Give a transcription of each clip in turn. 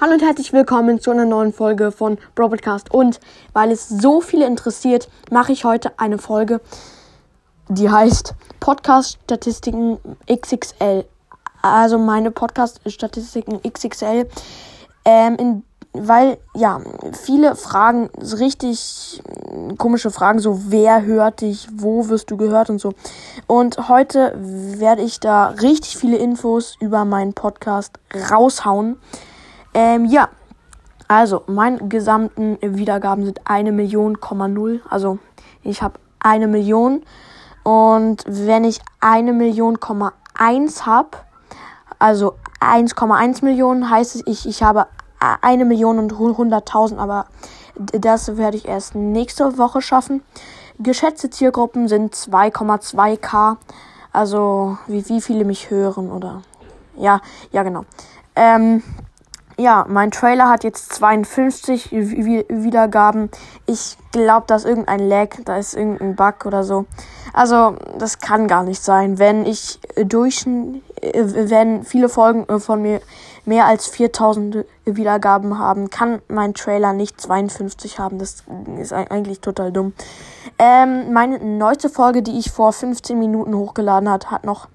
Hallo und herzlich willkommen zu einer neuen Folge von Broadcast. Und weil es so viele interessiert, mache ich heute eine Folge, die heißt Podcast-Statistiken XXL. Also meine Podcast-Statistiken XXL. Ähm, in, weil, ja, viele Fragen, richtig komische Fragen, so wer hört dich, wo wirst du gehört und so. Und heute werde ich da richtig viele Infos über meinen Podcast raushauen. Ähm, ja. Also, meine gesamten Wiedergaben sind eine Million, null. Also, ich habe eine Million. Und wenn ich eine Million, eins habe, also 1,1 Millionen, heißt es, ich, ich habe eine Million und 100.000, aber das werde ich erst nächste Woche schaffen. Geschätzte Zielgruppen sind 2,2k. Also, wie, wie viele mich hören oder. Ja, ja, genau. Ähm, ja, mein Trailer hat jetzt 52 Wiedergaben. Ich glaube, da ist irgendein Lag, da ist irgendein Bug oder so. Also, das kann gar nicht sein. Wenn ich durch, wenn viele Folgen äh, von mir mehr als 4000 Wiedergaben haben, kann mein Trailer nicht 52 haben. Das ist eigentlich total dumm. Ähm, meine neueste Folge, die ich vor 15 Minuten hochgeladen hat, hat noch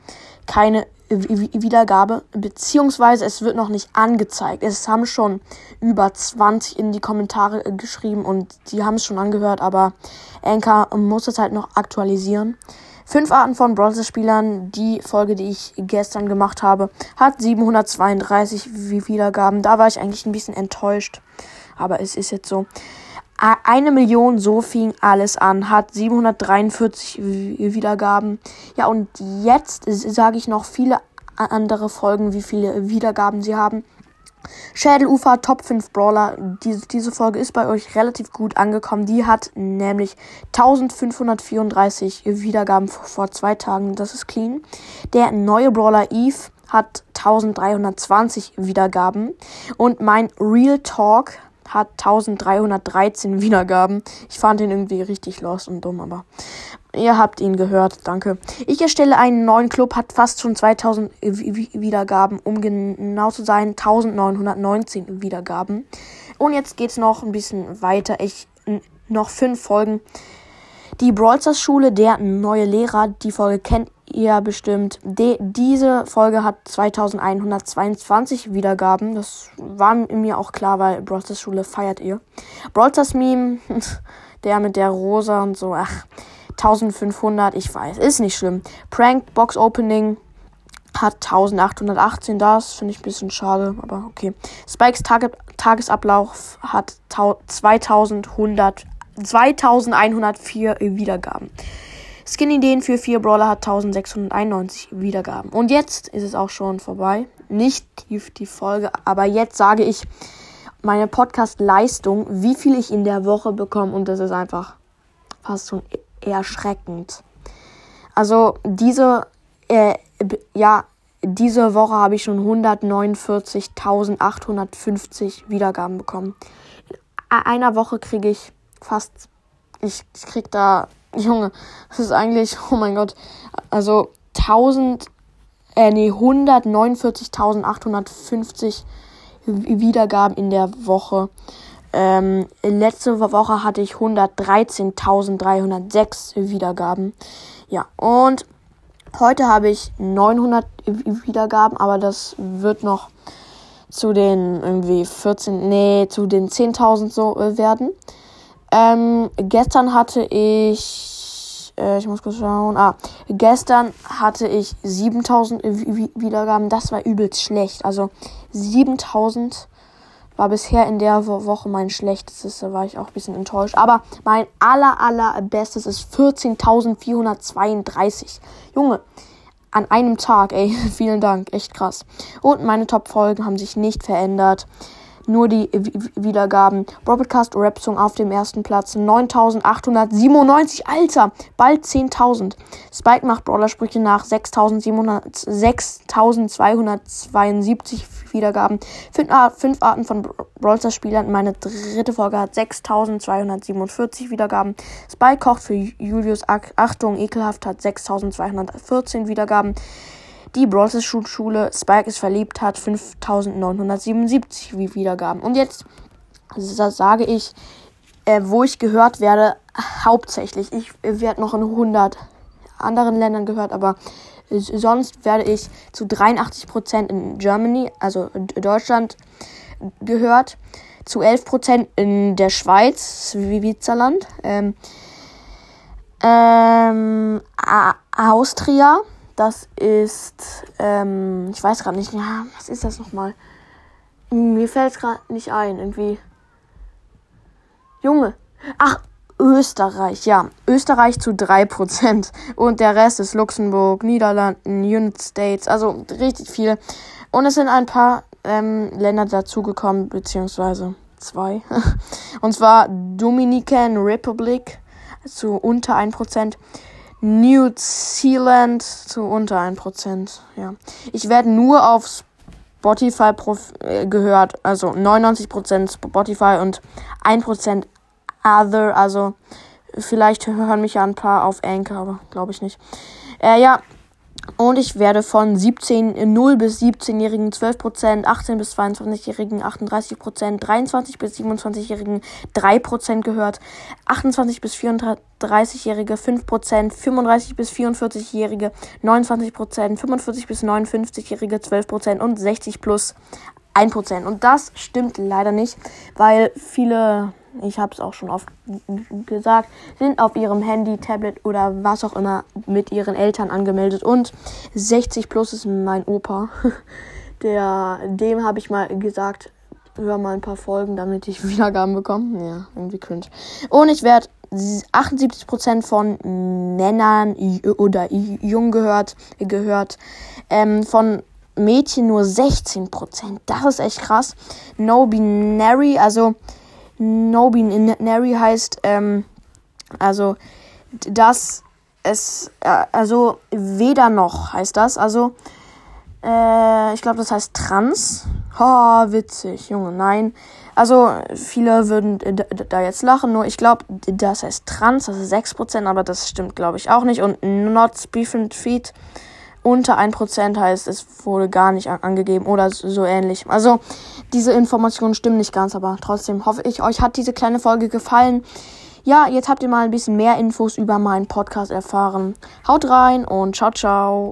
keine Wiedergabe, beziehungsweise es wird noch nicht angezeigt. Es haben schon über 20 in die Kommentare geschrieben und die haben es schon angehört, aber Anchor muss es halt noch aktualisieren. Fünf Arten von Bronze-Spielern. Die Folge, die ich gestern gemacht habe, hat 732 Wiedergaben. Da war ich eigentlich ein bisschen enttäuscht. Aber es ist jetzt so. Eine Million, so fing alles an, hat 743 Wiedergaben. Ja, und jetzt sage ich noch viele andere Folgen, wie viele Wiedergaben sie haben. Schädelufer Top 5 Brawler. Diese, diese Folge ist bei euch relativ gut angekommen. Die hat nämlich 1534 Wiedergaben vor, vor zwei Tagen. Das ist clean. Der neue Brawler Eve hat 1320 Wiedergaben. Und mein Real Talk hat 1313 Wiedergaben. Ich fand ihn irgendwie richtig lost und dumm, aber ihr habt ihn gehört, danke. Ich erstelle einen neuen Club, hat fast schon 2000 Wiedergaben, um genau zu sein, 1919 Wiedergaben. Und jetzt geht's noch ein bisschen weiter. Ich noch fünf Folgen. Die Brawlstars Schule, der neue Lehrer, die Folge kennt ihr bestimmt. De diese Folge hat 2122 Wiedergaben. Das war mir auch klar, weil Brawlstars Schule feiert ihr. Brawlstars Meme, der mit der Rosa und so, ach, 1500, ich weiß, ist nicht schlimm. Prank Box Opening hat 1818, das finde ich ein bisschen schade, aber okay. Spikes Tage Tagesablauf hat 2100, 2104 Wiedergaben. Skin-Ideen für vier Brawler hat 1691 Wiedergaben. Und jetzt ist es auch schon vorbei. Nicht die, die Folge, aber jetzt sage ich meine Podcast-Leistung, wie viel ich in der Woche bekomme. Und das ist einfach fast schon erschreckend. Also diese, äh, ja, diese Woche habe ich schon 149.850 Wiedergaben bekommen. In einer Woche kriege ich fast, ich, ich krieg da Junge, das ist eigentlich, oh mein Gott, also 1000, äh, nee, 149.850 Wiedergaben in der Woche. Ähm, letzte Woche hatte ich 113.306 Wiedergaben. Ja, und heute habe ich 900 Wiedergaben, aber das wird noch zu den irgendwie 14, nee, zu den 10.000 so äh, werden. Ähm, gestern hatte ich, äh, ich muss kurz schauen, ah, gestern hatte ich 7000 Wiedergaben. Das war übelst schlecht. Also 7000 war bisher in der Woche mein schlechtestes. Da war ich auch ein bisschen enttäuscht. Aber mein aller, aller bestes ist 14.432. Junge, an einem Tag, ey, vielen Dank, echt krass. Und meine Top-Folgen haben sich nicht verändert nur die Wiedergaben. Broadcast Rap Song auf dem ersten Platz 9897. Alter, bald 10.000. Spike macht Brawler Sprüche nach 6272 Wiedergaben. Fünf, fünf Arten von Brawler Spielern. Meine dritte Folge hat 6247 Wiedergaben. Spike kocht für Julius Achtung ekelhaft hat 6214 Wiedergaben. Die Bronze Schule Spike ist verliebt hat 5977 Wiedergaben. Und jetzt sage ich, äh, wo ich gehört werde, hauptsächlich. Ich werde noch in 100 anderen Ländern gehört, aber sonst werde ich zu 83% in Germany, also Deutschland, gehört. Zu 11% in der Schweiz, Switzerland. Ähm, ähm, Austria, das ist, ähm, ich weiß gerade nicht, ja, was ist das nochmal? Mir fällt es gerade nicht ein, irgendwie. Junge. Ach, Österreich, ja. Österreich zu 3%. Und der Rest ist Luxemburg, Niederlanden, United States, also richtig viel. Und es sind ein paar ähm, Länder dazugekommen, beziehungsweise zwei. Und zwar Dominican Republic zu unter 1%. New Zealand zu unter 1%. Ja. Ich werde nur auf Spotify äh, gehört, also 99% Spotify und 1% Other, also vielleicht hören mich ja ein paar auf Anchor, aber glaube ich nicht. Äh, ja, und ich werde von 17, 0 bis 17-Jährigen 12%, 18 bis 22-Jährigen 38%, 23 bis 27-Jährigen 3% gehört, 28 bis 34-Jährige 5%, 35 bis 44-Jährige 29%, 45 bis 59-Jährige 12% und 60 plus 1%. Und das stimmt leider nicht, weil viele ich habe es auch schon oft gesagt, sind auf ihrem Handy, Tablet oder was auch immer mit ihren Eltern angemeldet. Und 60 plus ist mein Opa. Der, dem habe ich mal gesagt, hör mal ein paar Folgen, damit ich Wiedergaben bekomme. Ja, irgendwie cringe. Und ich werde 78% von Männern oder Jungen gehört, gehört. Ähm, von Mädchen nur 16%. Das ist echt krass. No Binary, also No-Binary heißt, ähm, also, dass es, äh, also, weder noch heißt das, also, äh, ich glaube, das heißt trans. Ha, witzig, Junge, nein. Also, viele würden da jetzt lachen, nur ich glaube, das heißt trans, das ist 6%, aber das stimmt, glaube ich, auch nicht. Und not different feet unter 1% heißt, es wurde gar nicht angegeben oder so ähnlich. Also diese Informationen stimmen nicht ganz, aber trotzdem hoffe ich, euch hat diese kleine Folge gefallen. Ja, jetzt habt ihr mal ein bisschen mehr Infos über meinen Podcast erfahren. Haut rein und ciao, ciao.